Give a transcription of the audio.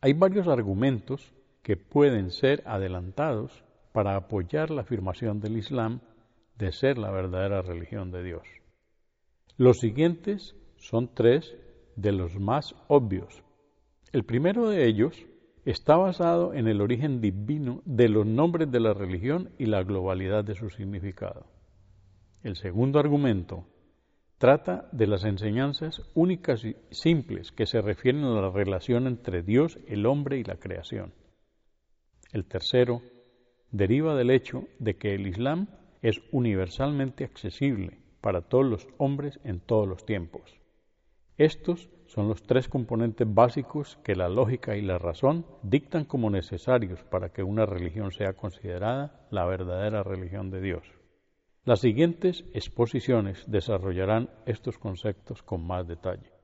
Hay varios argumentos que pueden ser adelantados para apoyar la afirmación del Islam de ser la verdadera religión de Dios. Los siguientes son tres de los más obvios. El primero de ellos está basado en el origen divino de los nombres de la religión y la globalidad de su significado. El segundo argumento trata de las enseñanzas únicas y simples que se refieren a la relación entre Dios, el hombre y la creación. El tercero deriva del hecho de que el Islam es universalmente accesible para todos los hombres en todos los tiempos. Estos son los tres componentes básicos que la lógica y la razón dictan como necesarios para que una religión sea considerada la verdadera religión de Dios. Las siguientes exposiciones desarrollarán estos conceptos con más detalle.